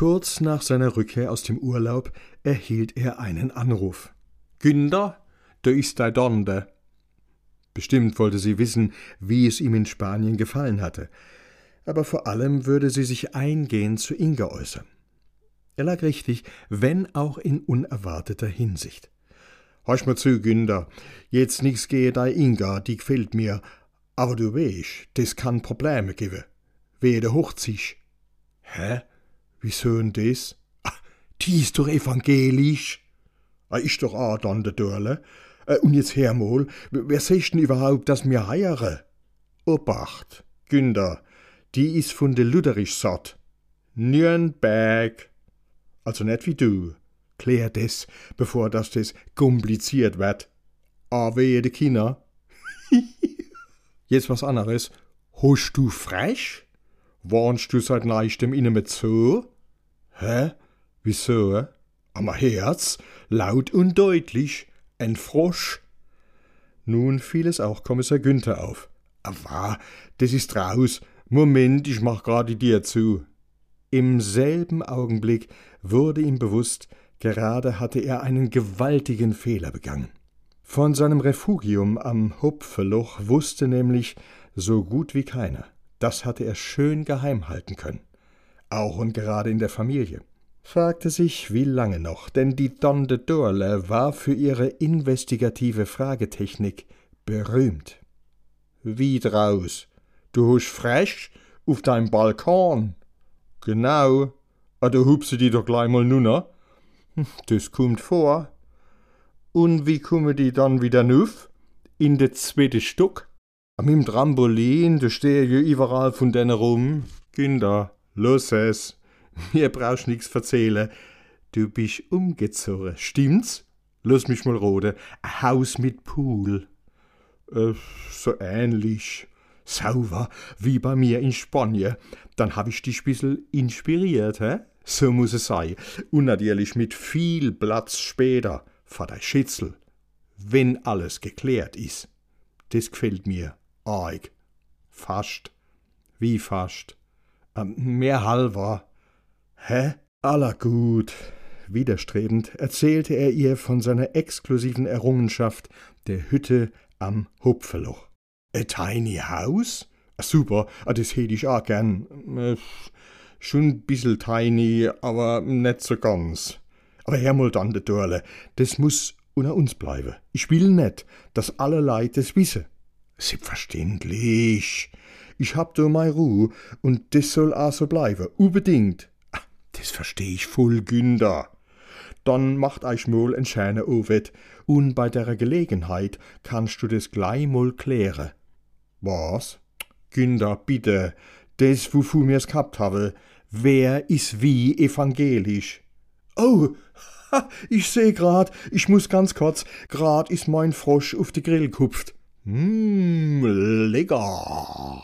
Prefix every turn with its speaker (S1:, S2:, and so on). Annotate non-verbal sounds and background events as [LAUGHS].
S1: Kurz nach seiner Rückkehr aus dem Urlaub erhielt er einen Anruf. Günder, da ist dein Donde. Bestimmt wollte sie wissen, wie es ihm in Spanien gefallen hatte, aber vor allem würde sie sich eingehend zu Inga äußern. Er lag richtig, wenn auch in unerwarteter Hinsicht. Hörst mir zu, Günder, jetzt nix gehe dei Inga, die gefällt mir, aber du weisst, das kann Probleme geben. Wehe der hochziehst. Hä? Wieso denn das? Ah, die ist doch evangelisch. Ah, ist doch auch dann der Dörle. Äh, und jetzt hör mal, wer sagt denn überhaupt, dass mir heiere? Obacht, Günder, die ist von de Lutherisch satt. Nürnberg. Also nicht wie du. Klär das, bevor das das kompliziert wird. A wehe de Kinder. [LAUGHS] Jetzt was anderes. Host du frech? Warnst du seit neuestem inne mit so? Hä? Wieso? Am Herz, laut und deutlich, ein Frosch. Nun fiel es auch Kommissar Günther auf. Aber, das ist raus. Moment, ich mach gerade dir zu. Im selben Augenblick wurde ihm bewusst, gerade hatte er einen gewaltigen Fehler begangen. Von seinem Refugium am Hupfeloch wusste nämlich so gut wie keiner. Das hatte er schön geheim halten können. Auch und gerade in der Familie. Fragte sich, wie lange noch, denn die Donde Dorle war für ihre investigative Fragetechnik berühmt. Wie draus? Du husch frech auf deinem Balkon? Genau. A du hupse die doch gleich mal nunner. [LAUGHS] Das kommt vor. Und wie kumme die dann wieder nuf? In de zweite Stock? Am im Trampolin, da stehe je überall von denen rum. Kinder, los es. [LAUGHS] Mir brauchst nix verzählen. Du bist umgezogen, stimmt's? Lass mich mal rode. Ein Haus mit Pool. Äh, so ähnlich. Sauber, wie bei mir in Spanien. Dann hab ich dich bissel inspiriert, hä? So muss es sein. Und natürlich mit viel Platz später, vor der Schitzel. Wenn alles geklärt ist. Das gefällt mir. Arg. Fast. Wie fast? Ähm, mehr halber. Hä? Aller gut. Widerstrebend erzählte er ihr von seiner exklusiven Errungenschaft der Hütte am Hupfeloch. A tiny house? Super, das hätt ich auch gern. Äh, schon bissel tiny, aber net so ganz. Aber hör mal de Dorle, das muss unter uns bleiben. Ich will net, dass alle Leute das wisse. Selbstverständlich. Ich hab do mei Ruh und das soll auch so bleiben, unbedingt. Ah, das versteh ich voll, Günder. Dann macht euch mal en schöne Ovet und bei der Gelegenheit kannst du das gleich mal klären. Was? Günder, bitte, das, wofür mir's gehabt habe. Wer ist wie evangelisch? Oh, ich seh grad, ich muss ganz kurz, grad ist mein Frosch auf de Grill kupft. Mmm, lecker.